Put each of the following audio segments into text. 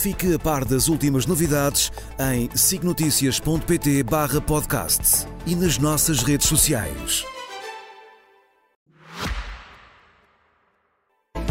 Fique a par das últimas novidades em signoticias.pt barra podcast e nas nossas redes sociais.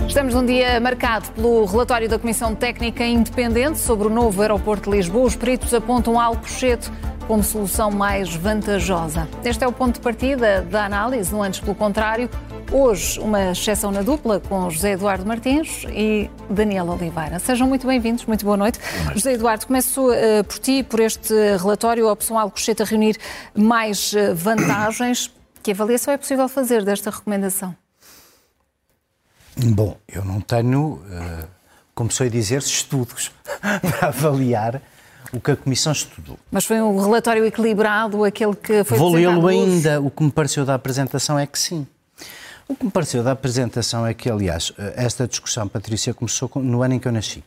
Estamos num dia marcado pelo relatório da Comissão Técnica Independente sobre o novo aeroporto de Lisboa. Os peritos apontam Alcochete como solução mais vantajosa. Este é o ponto de partida da análise, não antes pelo contrário. Hoje, uma exceção na dupla com José Eduardo Martins e Daniel Oliveira. Sejam muito bem-vindos, muito boa noite. José Eduardo, começo uh, por ti, por este relatório, a opção Alcochete a reunir mais uh, vantagens. Que avaliação é possível fazer desta recomendação? Bom, eu não tenho, uh, como sei dizer, estudos para avaliar o que a Comissão estudou. Mas foi um relatório equilibrado, aquele que foi Vou lê-lo ainda. O que me pareceu da apresentação é que sim. O que me pareceu da apresentação é que, aliás, esta discussão, Patrícia, começou no ano em que eu nasci.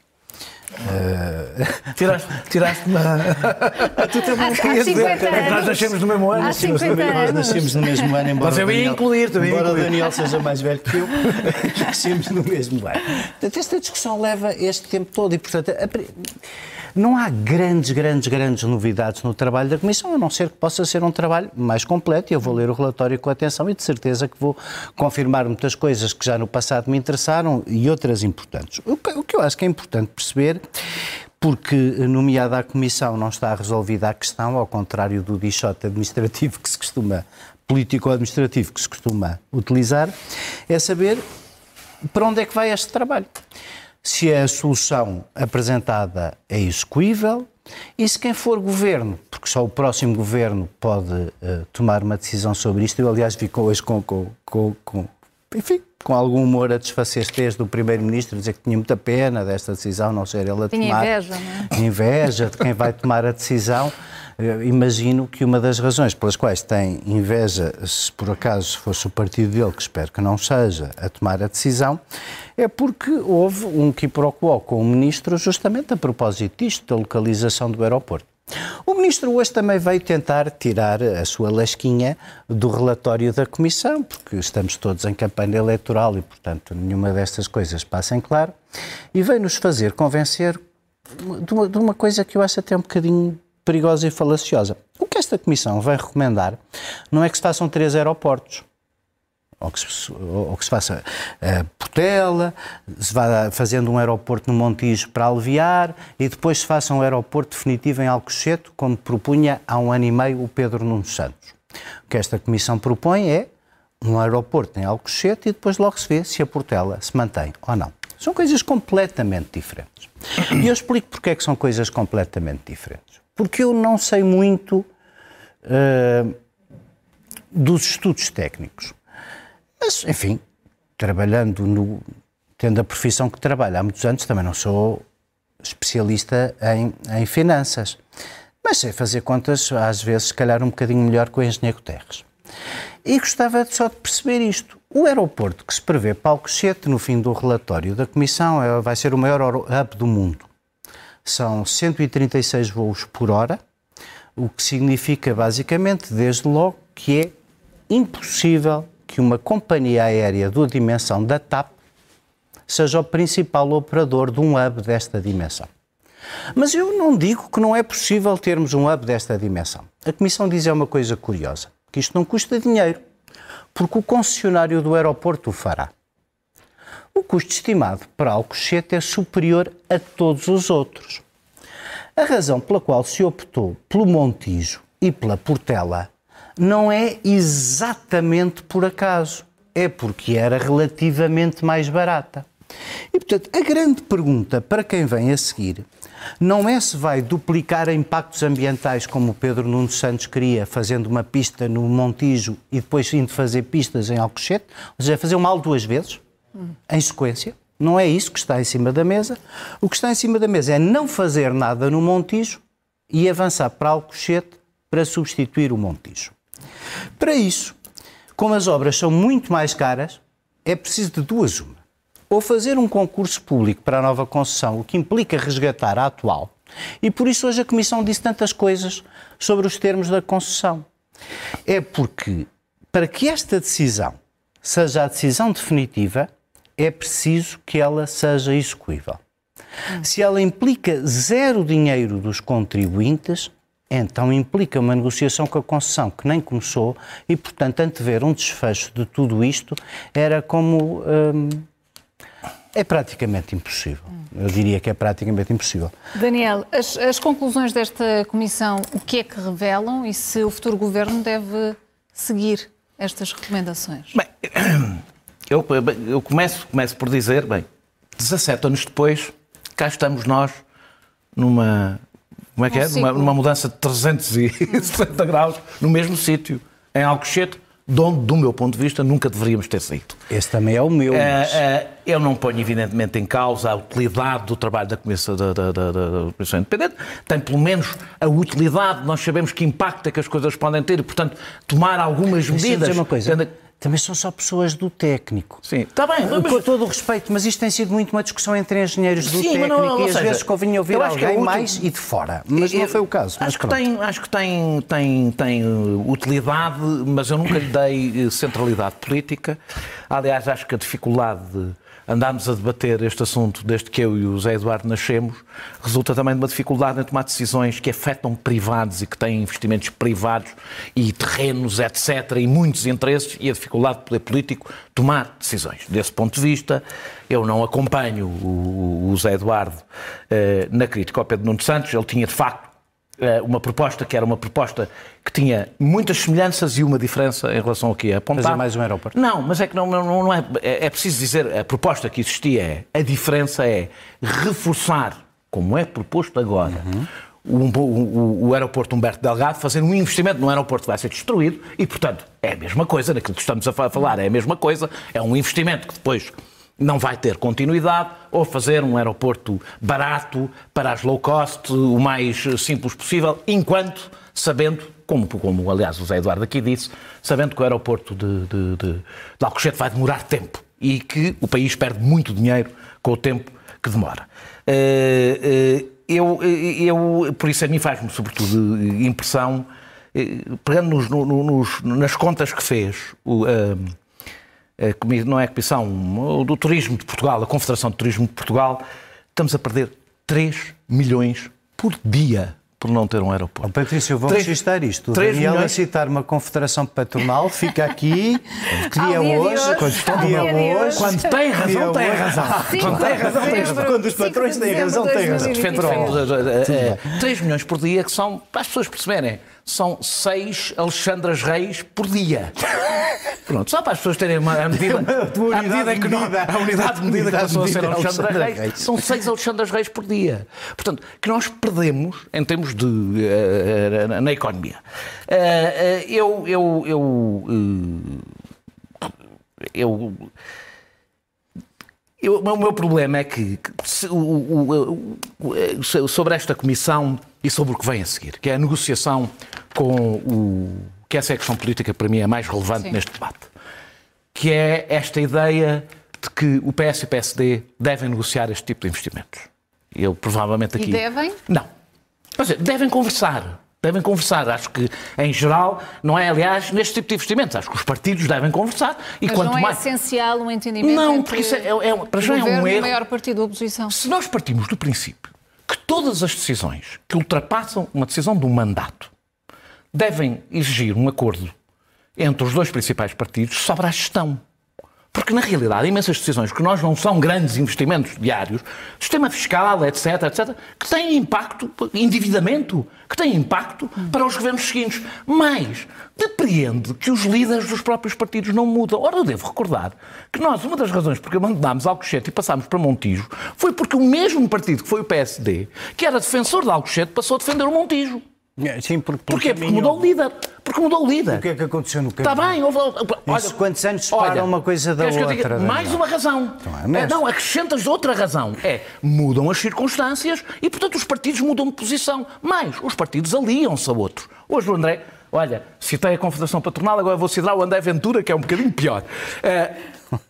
Uh... Tiraste, tiraste uma. tu também há, há 50 anos. Nós nascemos no mesmo ano. Há 50 anos. Nós nascemos no mesmo ano, embora, Mas eu ia Daniel, incluir, também embora incluir. o Daniel seja mais velho que eu, nascemos no mesmo ano. Portanto, esta discussão leva este tempo todo e, portanto, a... não há grandes, grandes, grandes novidades no trabalho da Comissão, a não ser que possa ser um trabalho mais completo e eu vou ler o relatório com atenção e de certeza que vou confirmar muitas coisas que já no passado me interessaram e outras importantes. O que, eu acho que é importante perceber porque, nomeada a Comissão, não está resolvida a questão, ao contrário do dichote administrativo que se costuma, político-administrativo que se costuma utilizar, é saber para onde é que vai este trabalho. Se a solução apresentada é execuível e se quem for governo, porque só o próximo governo pode uh, tomar uma decisão sobre isto, eu aliás vi hoje com, com, com, com enfim, com algum humor a desfacer-se do Primeiro-Ministro, dizer que tinha muita pena desta decisão, não ser ele a Tinha tomar. inveja, não é? Inveja de quem vai tomar a decisão. Imagino que uma das razões pelas quais tem inveja, se por acaso fosse o partido dele, que espero que não seja, a tomar a decisão, é porque houve um quiproquo com o Ministro justamente a propósito disto, da localização do aeroporto. O Ministro hoje também veio tentar tirar a sua lasquinha do relatório da Comissão, porque estamos todos em campanha eleitoral e, portanto, nenhuma destas coisas passa em claro, e veio-nos fazer convencer de uma, de uma coisa que eu acho até um bocadinho perigosa e falaciosa. O que esta Comissão vai recomendar não é que se façam três aeroportos, ou que se, ou que se faça uh, Portela, se vá fazendo um aeroporto no Montijo para aliviar e depois se faça um aeroporto definitivo em Alcochete, como propunha há um ano e meio o Pedro Nuno Santos. O que esta Comissão propõe é um aeroporto em Alcochete e depois logo se vê se a Portela se mantém ou não. São coisas completamente diferentes. E eu explico porque é que são coisas completamente diferentes. Porque eu não sei muito uh, dos estudos técnicos. Mas, enfim, trabalhando no. tendo a profissão que trabalho há muitos anos, também não sou especialista em, em finanças. Mas sei fazer contas, às vezes, se calhar um bocadinho melhor que o engenheiro Terres. E gostava só de perceber isto. O aeroporto que se prevê para Alcochete no fim do relatório da Comissão é, vai ser o maior hub do mundo. São 136 voos por hora, o que significa basicamente, desde logo, que é impossível que uma companhia aérea da dimensão da TAP seja o principal operador de um hub desta dimensão. Mas eu não digo que não é possível termos um hub desta dimensão. A Comissão diz é uma coisa curiosa, que isto não custa dinheiro, porque o concessionário do aeroporto o fará. O custo estimado para Alcochete é superior a todos os outros. A razão pela qual se optou pelo Montijo e pela Portela não é exatamente por acaso, é porque era relativamente mais barata. E, portanto, a grande pergunta para quem vem a seguir não é se vai duplicar impactos ambientais como o Pedro Nuno Santos queria, fazendo uma pista no Montijo e depois indo fazer pistas em Alcochete, ou seja, fazer um mal duas vezes, em sequência. Não é isso que está em cima da mesa. O que está em cima da mesa é não fazer nada no Montijo e avançar para Alcochete para substituir o Montijo. Para isso, como as obras são muito mais caras, é preciso de duas uma. Ou fazer um concurso público para a nova concessão, o que implica resgatar a atual. E por isso hoje a Comissão disse tantas coisas sobre os termos da concessão. É porque, para que esta decisão seja a decisão definitiva, é preciso que ela seja execuível. Se ela implica zero dinheiro dos contribuintes, então implica uma negociação com a concessão que nem começou e, portanto, antever um desfecho de tudo isto era como. Hum, é praticamente impossível. Eu diria que é praticamente impossível. Daniel, as, as, conclusões desta comissão, o que é que revelam e se o futuro governo deve seguir estas recomendações? Bem, eu, eu começo, começo por dizer, bem, 17 anos depois, cá estamos nós numa como é que um é? Numa, numa, mudança de 360 graus no mesmo sítio, em Alcochete, de onde, do meu ponto de vista, nunca deveríamos ter saído. Esse também é o meu. Mas... Uh, uh, eu não ponho, evidentemente, em causa a utilidade do trabalho da Comissão, da, da, da, da Comissão Independente. Tem, pelo menos, a utilidade. Nós sabemos que impacto é que as coisas podem ter e, portanto, tomar algumas medidas. Dizer uma coisa. Também são só pessoas do técnico. Sim, está bem. Mas... Com todo o respeito, mas isto tem sido muito uma discussão entre engenheiros do Sim, técnico não, não, e às seja, vezes convinha ouvir é alguém é mais e de fora. Mas eu, não foi o caso. Acho que, tem, acho que tem, tem, tem uh, utilidade, mas eu nunca lhe dei uh, centralidade política. Aliás, acho que a dificuldade de andámos a debater este assunto desde que eu e o Zé Eduardo nascemos, resulta também de uma dificuldade em tomar decisões que afetam privados e que têm investimentos privados e terrenos, etc., e muitos interesses, e a dificuldade do poder político tomar decisões. Desse ponto de vista, eu não acompanho o, Zé Eduardo eh, na crítica ao Pedro Nuno Santos, ele tinha de facto uma proposta que era uma proposta que tinha muitas semelhanças e uma diferença em relação ao que é. Fazer mais um aeroporto. Não, mas é que não, não, não é, é, é. preciso dizer, a proposta que existia é. A diferença é reforçar, como é proposto agora. Uhum. O, o, o, aeroporto Humberto Delgado fazer um investimento num aeroporto que vai ser destruído e, portanto, é a mesma coisa, naquilo que estamos a falar, é a mesma coisa, é um investimento que depois não vai ter continuidade, ou fazer um aeroporto barato para as low cost, o mais simples possível, enquanto sabendo, como, como aliás o Zé Eduardo aqui disse, sabendo que o aeroporto de, de, de, de Alcochete vai demorar tempo e que o país perde muito dinheiro com o tempo que demora. Eh, eh, eu, eu, por isso a mim faz-me sobretudo impressão, eh, pegando nos, nos, nas contas que fez o, não é a Comissão do Turismo de Portugal, a Confederação de Turismo de Portugal, estamos a perder 3 milhões por dia por não ter um aeroporto. Oh, Patrício, vou três, registrar isto. O Daniel milhões... a citar uma confederação patronal, fica aqui, que dia hoje, quando, dia hoje, quando tem razão, tem razão. Quando tem razão, tem razão. Quando os patrões têm razão, têm razão. Defendo 3 milhões por dia, que são, para as pessoas perceberem, são 6 Alexandras Reis por dia. Pronto, só para as pessoas terem uma a medida, a medida que não, a unidade de medida que passou a ser Alexandre Reis, Reis, são seis Alexandres Reis por dia. Portanto, que nós perdemos em termos de uh, na economia. Uh, uh, eu eu eu, eu eu, o meu problema é que, se, o, o, o, sobre esta comissão e sobre o que vem a seguir, que é a negociação com o que essa é a questão política para mim é mais relevante Sim. neste debate, que é esta ideia de que o PS e o PSD devem negociar este tipo de investimentos. Eu provavelmente aqui. E devem? Não. Mas, devem conversar. Devem conversar. Acho que, em geral, não é, aliás, neste tipo de investimentos. Acho que os partidos devem conversar. E Mas quanto não é mais... essencial um entendimento não, porque isso é, é, é, para já é um erro. maior partido da oposição. Se nós partimos do princípio que todas as decisões que ultrapassam uma decisão de um mandato devem exigir um acordo entre os dois principais partidos sobre a gestão. Porque, na realidade, imensas decisões que nós não são grandes investimentos diários, sistema fiscal, etc., etc., que têm impacto, endividamento, que têm impacto para os governos seguintes. Mas depreende que os líderes dos próprios partidos não mudam. Ora, eu devo recordar que nós, uma das razões porque abandonámos Alcochete e passámos para Montijo, foi porque o mesmo partido que foi o PSD, que era defensor de Alcochete, passou a defender o Montijo. É, sim, porque, Porquê? Porque mudou o líder. Porque mudou o líder. O que é que aconteceu no caminho? Está bem. Houve, olha, Isso, quantos anos separam uma coisa da outra? Diga, mais uma razão. Então é, não, acrescentas outra razão. É, mudam as circunstâncias e, portanto, os partidos mudam de posição. Mais, os partidos aliam-se a outros. Hoje o André Olha, citei a Confederação Patronal, agora vou citar o André Ventura, que é um bocadinho pior. Eh,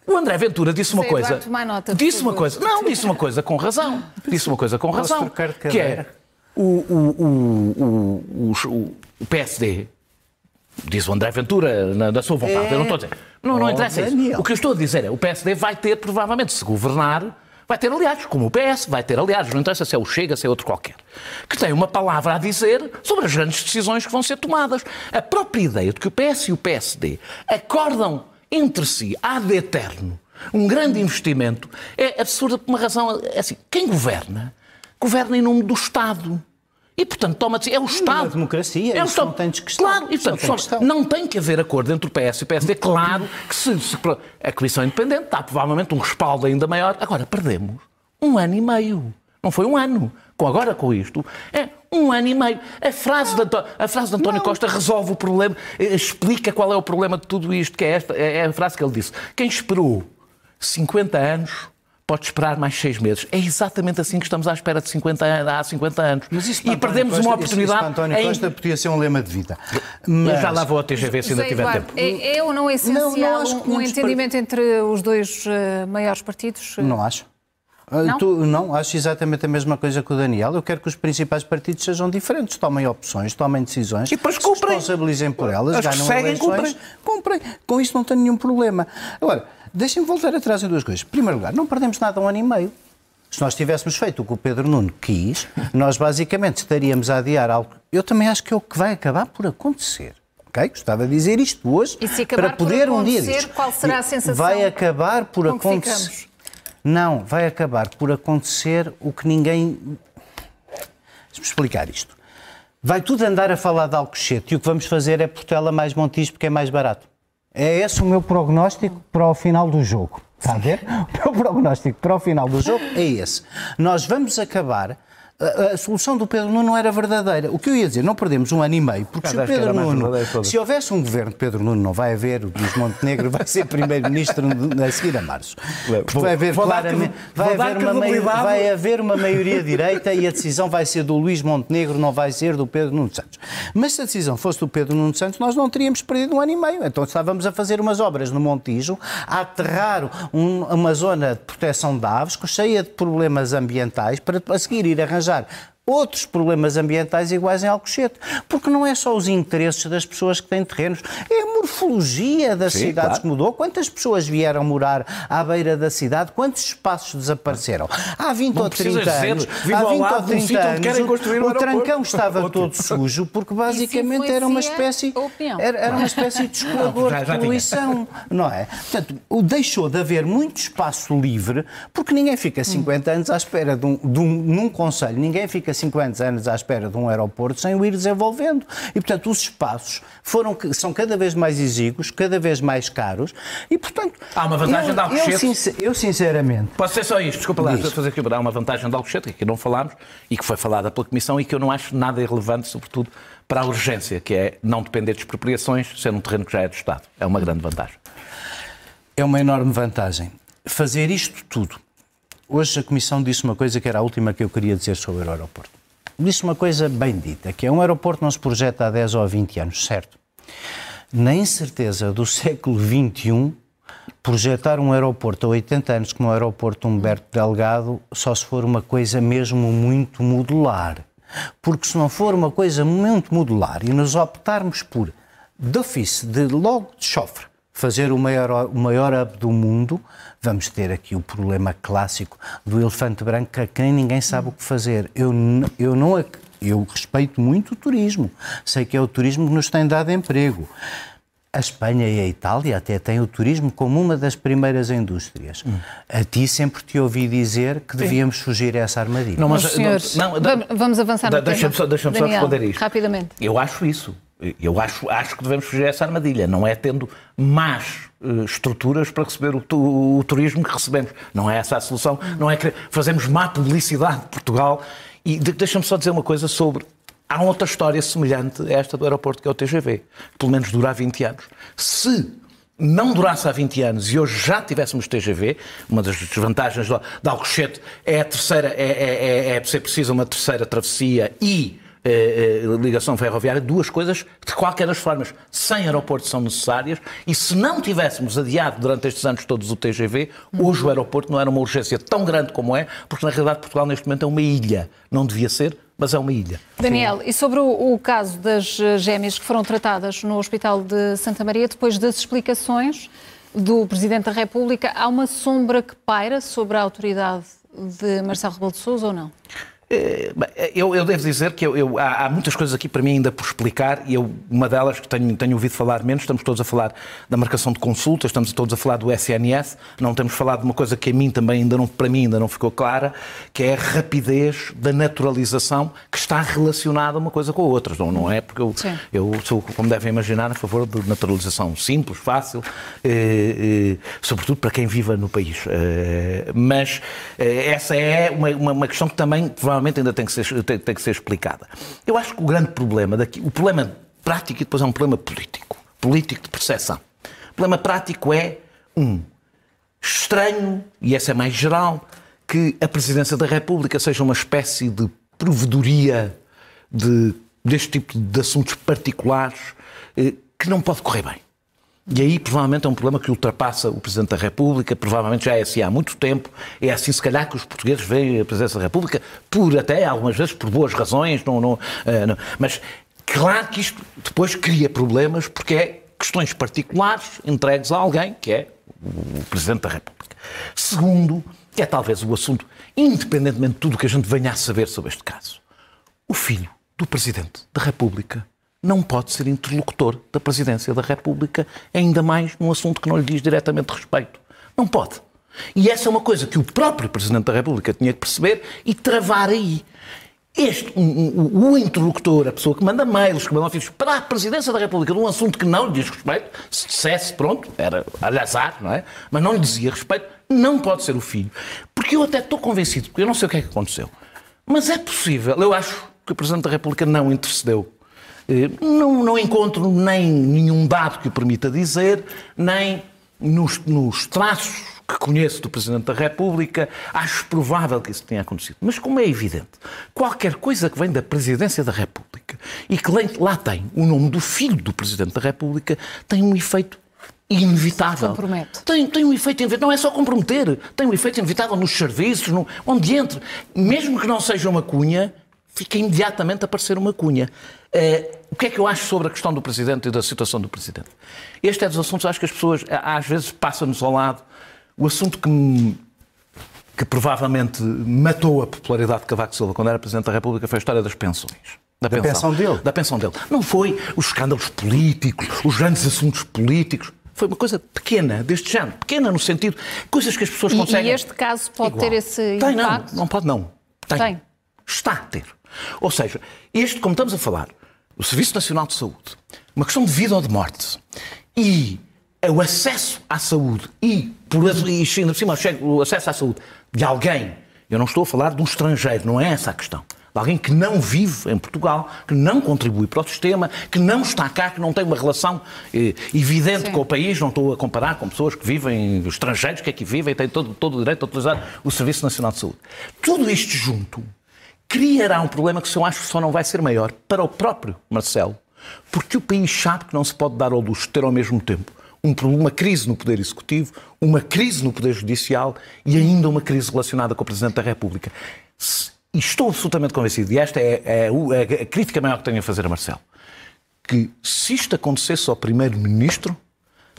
o André Ventura disse uma Zé coisa. Nota, disse uma coisa. Não, disse uma coisa com razão. Disse uma coisa com razão. Que é cadeira? O, o, o, o, PSD. Diz o André Ventura na, na sua vontade. Eu não estou a dizer. Não, não Oh, interessa isso. Daniel. O que eu estou a dizer é o PSD vai ter, provavelmente, se governar, vai ter aliados, como o PS, vai ter aliados, não interessa se é o Chega, se é outro qualquer, que tem uma palavra a dizer sobre as grandes decisões que vão ser tomadas. A própria ideia de que o PS e o PSD acordam entre si, ad eterno, um grande investimento, é absurda por uma razão. É assim, quem governa, governa em nome do Estado. E, portanto, toma-se. É o Estado. democracia, é o Estado. não tem discussão. Claro, e, não portanto, tem só- não tem que haver acordo entre o PS e o PSD. Claro que se, se- a Comissão Independente dá provavelmente um respaldo ainda maior. Agora, perdemos um ano e meio. Não foi um ano. Com, agora com isto, é um ano e meio. A frase, de, Anto- a frase de António Costa resolve o problema, eh, explica qual é o problema de tudo isto, que é esta, é a frase que ele disse. Quem esperou 50 anos pode esperar mais 6 meses. É exatamente assim que estamos à espera de 50 anos, há 50 anos. Isso e perdemos Costa- uma isso- oportunidade. Isso, para António em- Costa podia ser um lema de vida. Eu Mas, já lá vou ao TGV se ainda tiver Eduardo, tempo. É, é ou não essencial Não, não acho que um, um entendimento entre os dois eh, maiores partidos? Não acho. Ah, Não? tu- não, acho exatamente a mesma coisa que o Daniel. Eu quero que os principais partidos sejam diferentes, tomem opções, tomem decisões, E depois se cumprem. responsabilizem por elas, As que ganham seguem, eleições, cumprem. Com isso não tenho nenhum problema. Agora, deixem-me voltar atrás em duas coisas. Em primeiro lugar, não perdemos nada um ano e meio. Se nós tivéssemos feito o que o Pedro Nuno quis, nós basicamente estaríamos a adiar algo. Eu também acho que é o que vai acabar por acontecer. Ok? Gostava de dizer isto hoje E se acabar para poder por um dia acontecer, disto. qual será a sensação Vai acabar por acontecer. Não, vai acabar por acontecer o que ninguém. Deixa-me explicar isto. Vai tudo andar a falar de Alcochete e o que vamos fazer é Portela mais Montijo porque é mais barato. É esse o meu prognóstico para o final do jogo. Está a ver? O meu prognóstico para o final do jogo é esse. Nós vamos acabar. A, a solução do Pedro Nuno não era verdadeira. O que eu ia dizer, não perdemos um ano e meio, porque se o Pedro Nuno. Se houvesse um governo de Pedro Nuno, não vai haver, o Luís Montenegro vai ser primeiro-ministro a seguir a março. Porque vai haver Vou claramente. Vai haver, uma mai- credibilidade. vai haver uma maioria direita e a decisão vai ser do Luís Montenegro, não vai ser do Pedro Nuno Santos. Mas se a decisão fosse do Pedro Nuno Santos, nós não teríamos perdido um ano e meio. Então estávamos a fazer umas obras no Montijo, a aterrar um- uma zona de proteção de aves cheia de problemas ambientais para a seguir ir arranjar outros problemas ambientais iguais em Alcochete. Porque não é só os interesses das pessoas que têm terrenos, é a morfologia das Sim, cidades claro. que mudou. Quantas pessoas vieram morar à beira da cidade? Quantos espaços desapareceram? Há 20 Não ou 30 precisas dizer, anos, há ao 20 lado ou de um 30 sítio onde anos, um o trancão estava todo sujo porque basicamente era uma espécie era, era uma espécie de escoador de poluição, não é? Portanto, o- deixou de haver muito espaço livre porque ninguém fica 50 anos à espera de um, de um- num conselho, ninguém fica 50 anos à espera de um aeroporto sem o ir desenvolvendo. E portanto, os espaços foram são cada vez mais exíguos, cada vez mais caros e portanto Há uma vantagem eu, de Alcochete. eu, sincer- eu sinceramente Posso ser só isto, desculpa lá, fazer aqui, há uma vantagem de Alcochete, que não falámos, e que foi falada pela Comissão, e que eu não acho nada irrelevante, sobretudo para a urgência, que é não depender de expropriações, ser um terreno que já é do Estado. É uma grande vantagem. É uma enorme vantagem. Fazer isto tudo. Hoje a Comissão disse uma coisa que era a última que eu queria dizer sobre o aeroporto. Disse uma coisa bem dita, que é um aeroporto não se projeta há 10 ou 20 anos, certo? Na incerteza do século XXI, projetar um aeroporto a 80 anos como o aeroporto Humberto Delgado só se for uma coisa mesmo muito modular. Porque se não for uma coisa muito modular e nos optarmos por, de ofício, de logo de chofre, fazer o maior, o maior hub do mundo, vamos ter aqui o problema clássico do elefante branco a quem ninguém sabe o que fazer. Eu, eu não eu respeito muito o turismo. Sei que é o turismo que nos tem dado emprego. A Espanha e a Itália até têm o turismo como uma das primeiras indústrias. A ti sempre te ouvi dizer que devíamos fugir a essa armadilha. Não, Mas, senhores, vamos- vamos avançar no da- Deixa-me tema. só, deixa só responder isto. rapidamente. Eu acho isso. Eu acho, acho que devemos fugir a essa armadilha. Não é tendo más eh, estruturas para receber o, tu- o turismo que recebemos. Não é essa a solução. Não é que fazemos má publicidade de Portugal. E de- deixa-me só dizer uma coisa sobre. Há outra história semelhante a esta do aeroporto, que é o TGV. Pelo menos dura há 20 anos. Se não durasse há 20 anos e hoje já tivéssemos TGV, uma das desvantagens de Alcochete é a terceira, é, é, é, é ser preciso uma terceira travessia e eh, eh, ligação ferroviária, duas coisas de qualquer das formas, sem aeroporto são necessárias e se não tivéssemos adiado durante estes anos todos o TGV, hoje o aeroporto não era uma urgência tão grande como é, porque na realidade Portugal neste momento é uma ilha. Não devia ser, mas é uma ilha. Daniel, Sim. e sobre o, o, caso das gêmeas que foram tratadas no Hospital de Santa Maria, depois das explicações do Presidente da República, há uma sombra que paira sobre a autoridade de Marcelo Rebelo de Sousa ou não? Eh, eu, eu, devo dizer que eu, eu, há, há, muitas coisas aqui para mim ainda por explicar e eu, uma delas que tenho, tenho ouvido falar menos, estamos todos a falar da marcação de consultas, estamos todos a falar do SNS, não temos falado de uma coisa que a mim também ainda não, para mim ainda não ficou clara, que é a rapidez da naturalização que está relacionada uma coisa com a outra, não, não é? Porque eu, eu sou, como devem imaginar, a favor de naturalização simples, fácil, eh, eh, sobretudo para quem viva no país. Eh, mas eh, essa é uma, uma, uma questão que também provavelmente provavelmente ainda tem que ser, tem, tem que ser explicada. Eu acho que o grande problema daqui, o problema prático e depois é um problema político, político de percepção. O problema prático é, um, estranho, e essa é mais geral, que a Presidência da República seja uma espécie de provedoria de, deste tipo de assuntos particulares eh, que não pode correr bem. E aí, provavelmente, é um problema que ultrapassa o Presidente da República, provavelmente já é assim há muito tempo. É assim, se calhar, que os portugueses veem a Presidência da República, por até, algumas vezes, por boas razões, não, não, uh, não. mas claro que isto depois cria problemas, porque é questões particulares entregues a alguém, que é o Presidente da República. Segundo, é talvez o assunto, independentemente de tudo o que a gente venha a saber sobre este caso, o filho do Presidente da República não pode ser interlocutor da Presidência da República, ainda mais num assunto que não lhe diz diretamente respeito. Não pode. E essa é uma coisa que o próprio Presidente da República tinha que perceber e travar aí. Este, o, interlocutor, a pessoa que manda mails, que manda ofícios para a Presidência da República de um assunto que não lhe diz respeito, se dissesse, pronto, era alhazar, não é? Mas não lhe dizia respeito, não pode ser o filho. Porque eu até estou convencido, porque eu não sei o que é que aconteceu, mas é possível, eu acho que o Presidente da República não intercedeu não, não encontro nem nenhum dado que o permita dizer, nem nos, nos traços que conheço do Presidente da República, acho provável que isso tenha acontecido. Mas como é evidente, qualquer coisa que vem da Presidência da República e que lá tem o nome do filho do Presidente da República, tem um efeito inevitável. Compromete. Tem, tem um efeito inevitável. Não é só comprometer, tem um efeito inevitável nos serviços, no, onde entre. Mesmo que não seja uma cunha, fica imediatamente a aparecer uma cunha. Uh, o que é que eu acho sobre a questão do Presidente e da situação do Presidente? Este é dos assuntos, acho que as pessoas às vezes passam-nos ao lado. O assunto que, me, que provavelmente matou a popularidade de Cavaco Silva quando era Presidente da República foi a história das pensões. Da, da pensão, pensão dele? Da pensão dele. Não foi os escândalos políticos, os grandes assuntos políticos. Foi uma coisa pequena, deste género. Pequena no sentido, coisas que as pessoas conseguem... E este caso pode Igual. ter esse Tem, impacto? Não, não pode não. Tem. Tem. Está a ter. Ou seja, este, como estamos a falar, o Serviço Nacional de Saúde, uma questão de vida ou de morte, e o acesso à saúde, e, por, e ainda por cima, o acesso à saúde de alguém, eu não estou a falar de um estrangeiro, não é essa a questão. De alguém que não vive em Portugal, que não contribui para o sistema, que não está cá, que não tem uma relação eh, evidente Sim. com o país, não estou a comparar com pessoas que vivem, estrangeiros que aqui vivem, têm todo, todo o direito a utilizar o Serviço Nacional de Saúde. Tudo isto junto criará um problema que eu acho que só não vai ser maior para o próprio Marcelo, porque o país sabe que não se pode dar ao luxo de ter ao mesmo tempo um, uma crise no Poder Executivo, uma crise no Poder Judicial e ainda uma crise relacionada com o Presidente da República. E estou absolutamente convencido, e esta é, é, é a crítica maior que tenho a fazer a Marcelo, que se isto acontecesse ao Primeiro-Ministro,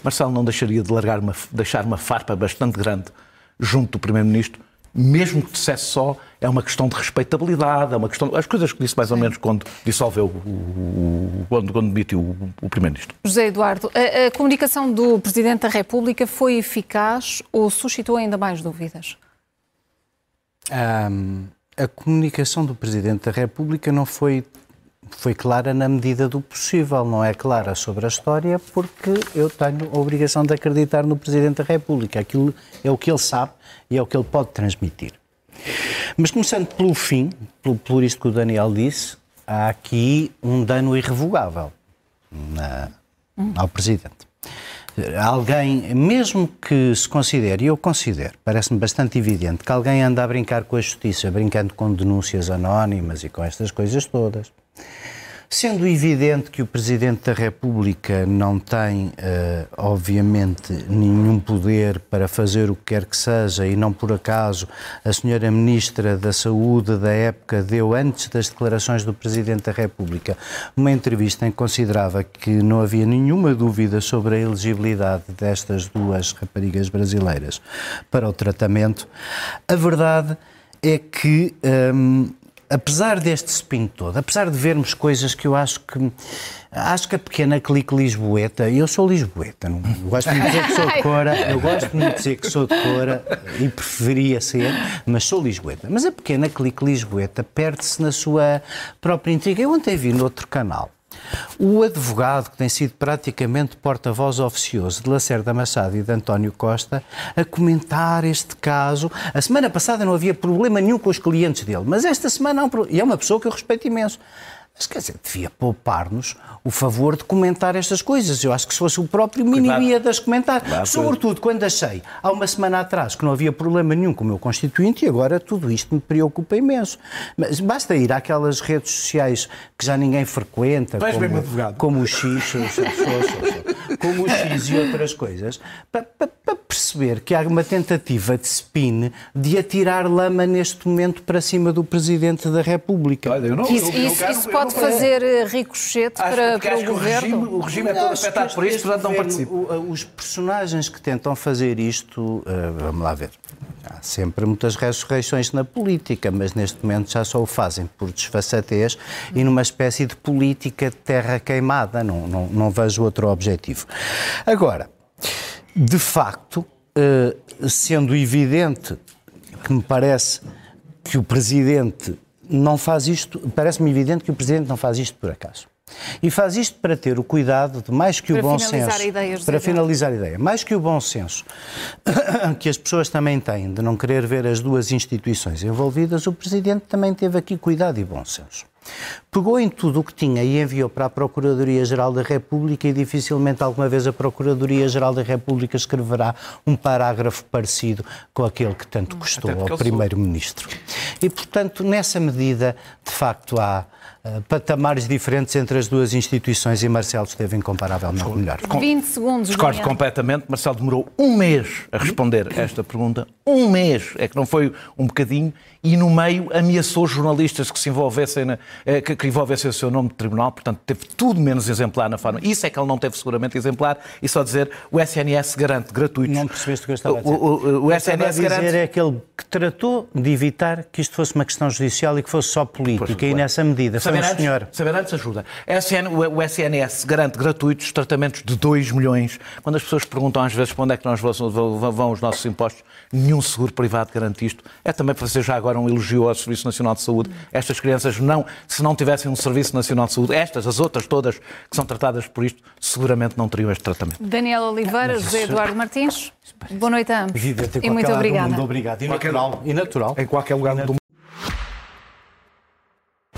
Marcelo não deixaria de largar uma, deixar uma farpa bastante grande junto do Primeiro-Ministro mesmo que dissesse só, é uma questão de respeitabilidade, é uma questão. As coisas que disse mais ou menos quando dissolveu, o, quando, quando demitiu o, o Primeiro-Ministro. José Eduardo, a, a, comunicação do Presidente da República foi eficaz ou suscitou ainda mais dúvidas? Um, a comunicação do Presidente da República não foi foi clara na medida do possível, não é clara sobre a história, porque eu tenho a obrigação de acreditar no Presidente da República. Aquilo é o que ele sabe e é o que ele pode transmitir. Mas começando pelo fim, pelo, por isto que o Daniel disse, há aqui um dano irrevogável na, ao Presidente. Alguém, mesmo que se considere, e eu considero, parece-me bastante evidente, que alguém anda a brincar com a justiça, brincando com denúncias anónimas e com estas coisas todas, Sendo evidente que o Presidente da República não tem, eh, obviamente, nenhum poder para fazer o que quer que seja, e não por acaso a Senhora Ministra da Saúde da época deu, antes das declarações do Presidente da República, uma entrevista em que considerava que não havia nenhuma dúvida sobre a elegibilidade destas duas raparigas brasileiras para o tratamento, a verdade é que. Hum, apesar deste spin todo, apesar de vermos coisas que eu acho que. Acho que a pequena clique lisboeta, eu sou lisboeta, não, gosto de dizer que sou de Cora, eu gosto de dizer que sou de Cora e preferia ser, mas sou lisboeta. Mas a pequena clique lisboeta perde-se na sua própria intriga. Eu ontem vi no outro canal o advogado, que tem sido praticamente porta-voz oficioso de Lacerda Machado e de António Costa, a comentar este caso. A semana passada não havia problema nenhum com os clientes dele, mas esta semana há um problema. E é uma pessoa que eu respeito imenso. Mas quer dizer, devia poupar-nos o favor de comentar estas coisas. Eu acho que se fosse o próprio mínimo ia das comentar. Claro, Sobretudo quando achei, há uma semana atrás, que não havia problema nenhum com o meu constituinte e agora tudo isto me preocupa imenso. Mas basta ir àquelas redes sociais que já ninguém frequenta, como, como o X, como o X e outras coisas, para, para, para perceber que há uma tentativa de spin de atirar lama neste momento para cima do Presidente da República. Olha, não, isso, eu, isso, isso pode fazer eh, ricochete para, para o governo? O regime, o regime é todo afetado por isto, portanto não participa. Os personagens que tentam fazer isto, uh, vamos lá ver, há sempre muitas ressurreições na política, mas neste momento já só o fazem por desfaçatez e numa espécie de política de terra queimada. Não, não, não vejo outro objetivo. Agora, de facto, eh, sendo evidente que me parece que o Presidente não faz isto, parece-me evidente que o Presidente não faz isto por acaso. E faz isto para ter o cuidado de mais que para o bom senso. Ideias, para finalizar a ideia. Mais que o bom senso que as pessoas também têm de não querer ver as duas instituições envolvidas, o Presidente também teve aqui cuidado e bom senso. Pegou em tudo o que tinha e enviou para a Procuradoria-Geral da República e dificilmente alguma vez a Procuradoria-Geral da República escreverá um parágrafo parecido com aquele que tanto custou ao Primeiro-Ministro. E, portanto, nessa medida, de facto, há uh, patamares diferentes entre as duas instituições e Marcelo esteve incomparavelmente melhor. 20 segundos. Discordo completamente. Marcelo demorou um mês a responder esta pergunta. Um mês. É que não foi um bocadinho. E no meio ameaçou jornalistas que se envolvessem, na, que, que envolvessem o seu nome de tribunal. Portanto, teve tudo menos exemplar na forma. Isso é que ele não teve seguramente exemplar. E só dizer o SNS garante gratuitos. Não percebeste o que eu estava a dizer. O, o, o SNS dizer garante... é aquele que tratou de evitar que isto fosse uma questão judicial e que fosse só política. Pois, e nessa medida foi saber um senhor. Saber antes ajuda. SN, o SNS garante gratuitos tratamentos de 2 milhões. Quando as pessoas perguntam às vezes para onde é que nós vão os nossos impostos, nenhum seguro privado garante isto. É também para fazer já agora um elogio ao Serviço Nacional de Saúde. Estas crianças, não, se não tivessem um Serviço Nacional de Saúde, estas, as outras todas que são tratadas por isto, seguramente não teriam este tratamento. Daniel Oliveira, José Eduardo Martins, boa noite a ambos. E muito obrigada. Mundo, obrigado. E natural. E natural. Em qualquer lugar do mundo.